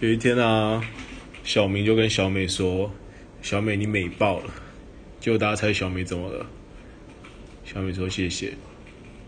有一天啊，小明就跟小美说，小美你美爆了，结果大家猜小美怎么了，小美说谢谢。